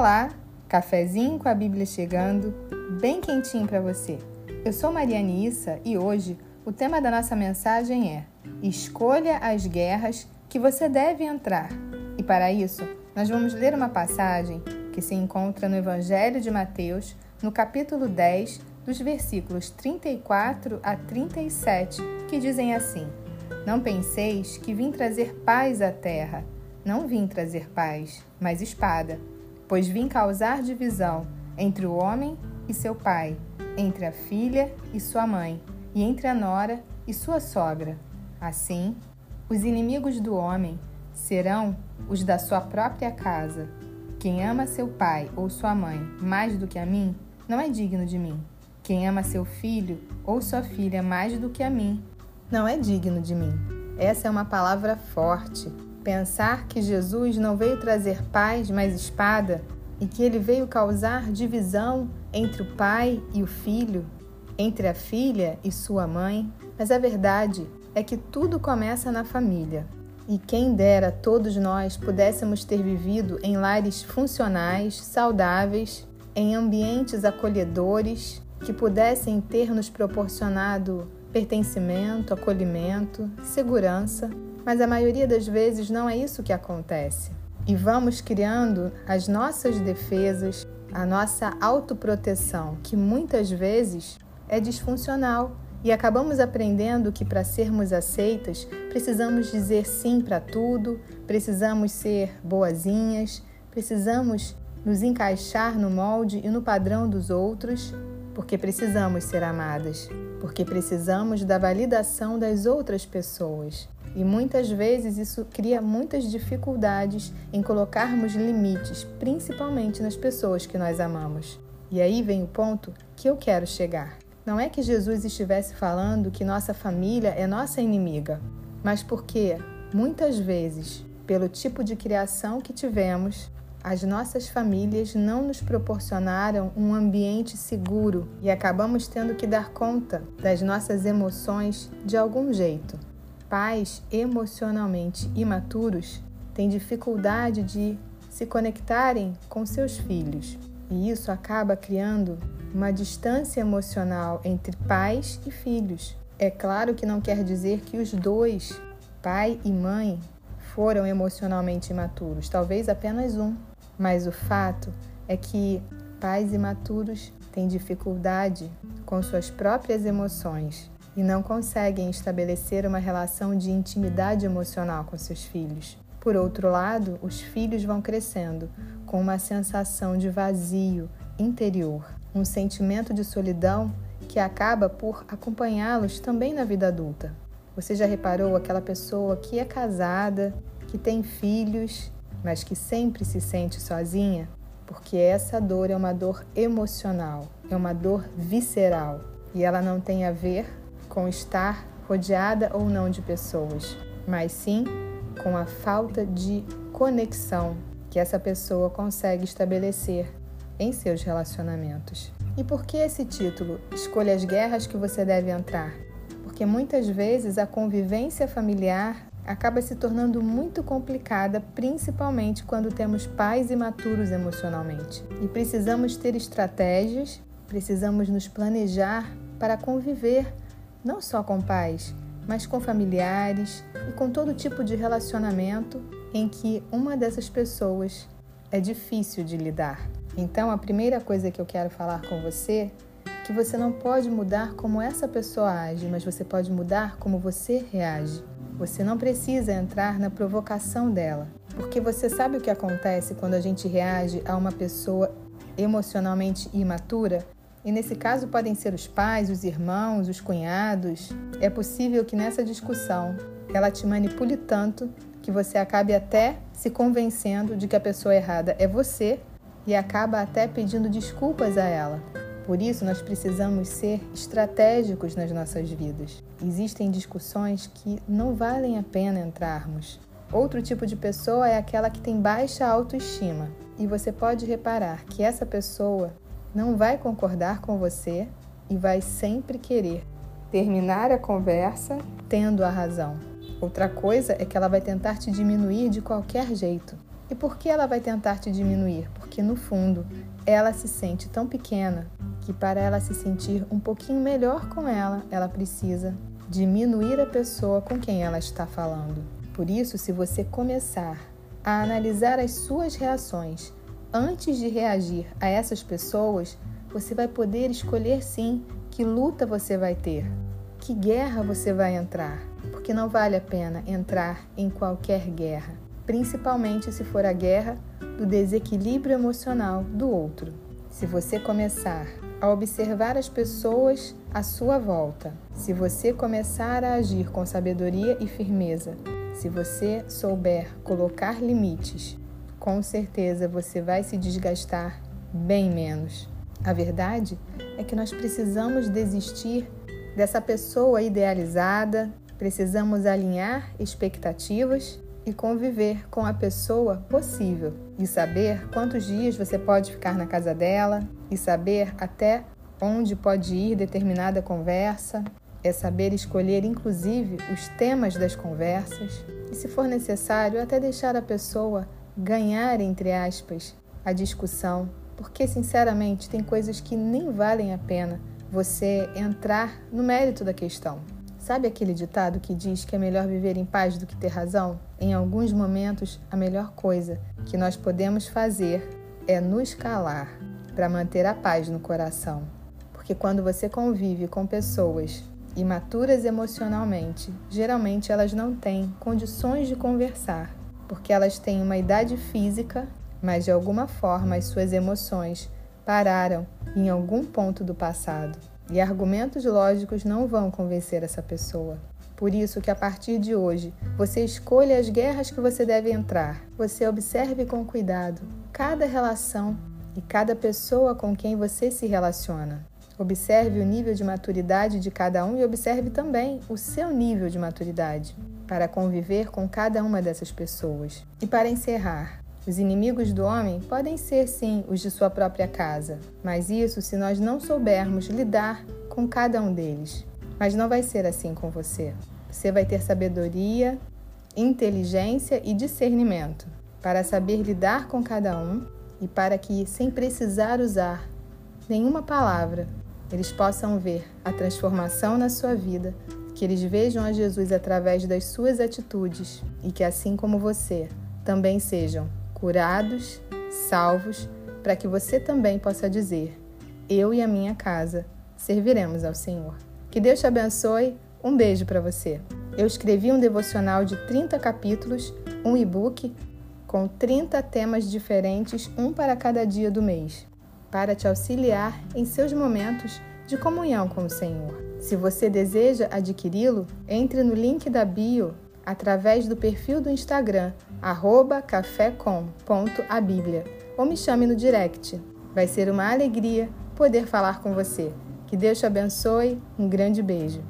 Olá, cafezinho com a Bíblia chegando, bem quentinho para você. Eu sou Mariane Issa e hoje o tema da nossa mensagem é Escolha as guerras que você deve entrar. E para isso, nós vamos ler uma passagem que se encontra no Evangelho de Mateus, no capítulo 10, dos versículos 34 a 37, que dizem assim: Não penseis que vim trazer paz à terra. Não vim trazer paz, mas espada, pois vim causar divisão entre o homem e seu pai, entre a filha e sua mãe, e entre a nora e sua sogra. Assim, os inimigos do homem serão os da sua própria casa. Quem ama seu pai ou sua mãe mais do que a mim, não é digno de mim. Quem ama seu filho ou sua filha mais do que a mim, não é digno de mim. Essa é uma palavra forte. Pensar que Jesus não veio trazer paz, mas espada, e que ele veio causar divisão entre o pai e o filho, entre a filha e sua mãe. Mas a verdade é que tudo começa na família. E quem dera todos nós pudéssemos ter vivido em lares funcionais, saudáveis, em ambientes acolhedores, que pudessem ter nos proporcionado pertencimento, acolhimento, segurança, mas a maioria das vezes não é isso que acontece. E vamos criando as nossas defesas, a nossa autoproteção, que muitas vezes é disfuncional. E acabamos aprendendo que para sermos aceitas, precisamos dizer sim para tudo, precisamos ser boazinhas, precisamos nos encaixar no molde e no padrão dos outros porque precisamos ser amadas, porque precisamos da validação das outras pessoas. E muitas vezes isso cria muitas dificuldades em colocarmos limites, principalmente nas pessoas que nós amamos. E aí vem o ponto que eu quero chegar. Não é que Jesus estivesse falando que nossa família é nossa inimiga, mas porque muitas vezes, pelo tipo de criação que tivemos, as nossas famílias não nos proporcionaram um ambiente seguro e acabamos tendo que dar conta das nossas emoções de algum jeito. Pais emocionalmente imaturos têm dificuldade de se conectarem com seus filhos, e isso acaba criando uma distância emocional entre pais e filhos. É claro que não quer dizer que os dois, pai e mãe, foram emocionalmente imaturos, talvez apenas um. Mas o fato é que pais imaturos têm dificuldade com suas próprias emoções e não conseguem estabelecer uma relação de intimidade emocional com seus filhos. Por outro lado, os filhos vão crescendo com uma sensação de vazio interior, um sentimento de solidão que acaba por acompanhá-los também na vida adulta. Você já reparou aquela pessoa que é casada, que tem filhos mas que sempre se sente sozinha, porque essa dor é uma dor emocional, é uma dor visceral e ela não tem a ver com estar rodeada ou não de pessoas, mas sim com a falta de conexão que essa pessoa consegue estabelecer em seus relacionamentos. E por que esse título? Escolha as guerras que você deve entrar. Porque muitas vezes a convivência familiar acaba se tornando muito complicada, principalmente quando temos pais imaturos emocionalmente. E precisamos ter estratégias, precisamos nos planejar para conviver não só com pais, mas com familiares e com todo tipo de relacionamento em que uma dessas pessoas é difícil de lidar. Então, a primeira coisa que eu quero falar com você é que você não pode mudar como essa pessoa age, mas você pode mudar como você reage. Você não precisa entrar na provocação dela, porque você sabe o que acontece quando a gente reage a uma pessoa emocionalmente imatura? E nesse caso podem ser os pais, os irmãos, os cunhados. É possível que nessa discussão ela te manipule tanto que você acabe até se convencendo de que a pessoa errada é você e acaba até pedindo desculpas a ela. Por isso, nós precisamos ser estratégicos nas nossas vidas. Existem discussões que não valem a pena entrarmos. Outro tipo de pessoa é aquela que tem baixa autoestima. E você pode reparar que essa pessoa não vai concordar com você e vai sempre querer terminar a conversa tendo a razão. Outra coisa é que ela vai tentar te diminuir de qualquer jeito. E por que ela vai tentar te diminuir? Porque no fundo ela se sente tão pequena que para ela se sentir um pouquinho melhor com ela, ela precisa diminuir a pessoa com quem ela está falando. Por isso, se você começar a analisar as suas reações antes de reagir a essas pessoas, você vai poder escolher sim que luta você vai ter, que guerra você vai entrar, porque não vale a pena entrar em qualquer guerra, principalmente se for a guerra do desequilíbrio emocional do outro. Se você começar a observar as pessoas à sua volta, se você começar a agir com sabedoria e firmeza, se você souber colocar limites, com certeza você vai se desgastar bem menos. A verdade é que nós precisamos desistir dessa pessoa idealizada, precisamos alinhar expectativas e conviver com a pessoa possível e saber quantos dias você pode ficar na casa dela e saber até onde pode ir determinada conversa. É saber escolher, inclusive, os temas das conversas e, se for necessário, até deixar a pessoa ganhar, entre aspas, a discussão porque sinceramente tem coisas que nem valem a pena você entrar no mérito da questão. Sabe aquele ditado que diz que é melhor viver em paz do que ter razão? Em alguns momentos, a melhor coisa que nós podemos fazer é nos calar para manter a paz no coração. Porque quando você convive com pessoas imaturas emocionalmente, geralmente elas não têm condições de conversar, porque elas têm uma idade física mas de alguma forma as suas emoções pararam em algum ponto do passado e argumentos lógicos não vão convencer essa pessoa. Por isso que a partir de hoje, você escolha as guerras que você deve entrar. Você observe com cuidado cada relação e cada pessoa com quem você se relaciona. Observe o nível de maturidade de cada um e observe também o seu nível de maturidade para conviver com cada uma dessas pessoas. E para encerrar, os inimigos do homem podem ser, sim, os de sua própria casa, mas isso se nós não soubermos lidar com cada um deles. Mas não vai ser assim com você. Você vai ter sabedoria, inteligência e discernimento para saber lidar com cada um e para que, sem precisar usar nenhuma palavra, eles possam ver a transformação na sua vida, que eles vejam a Jesus através das suas atitudes e que, assim como você, também sejam curados, salvos, para que você também possa dizer: Eu e a minha casa serviremos ao Senhor. Que Deus te abençoe. Um beijo para você. Eu escrevi um devocional de 30 capítulos, um e-book com 30 temas diferentes, um para cada dia do mês, para te auxiliar em seus momentos de comunhão com o Senhor. Se você deseja adquiri-lo, entre no link da bio através do perfil do Instagram, cafécom.abíblia, ou me chame no direct. Vai ser uma alegria poder falar com você. Que Deus te abençoe. Um grande beijo.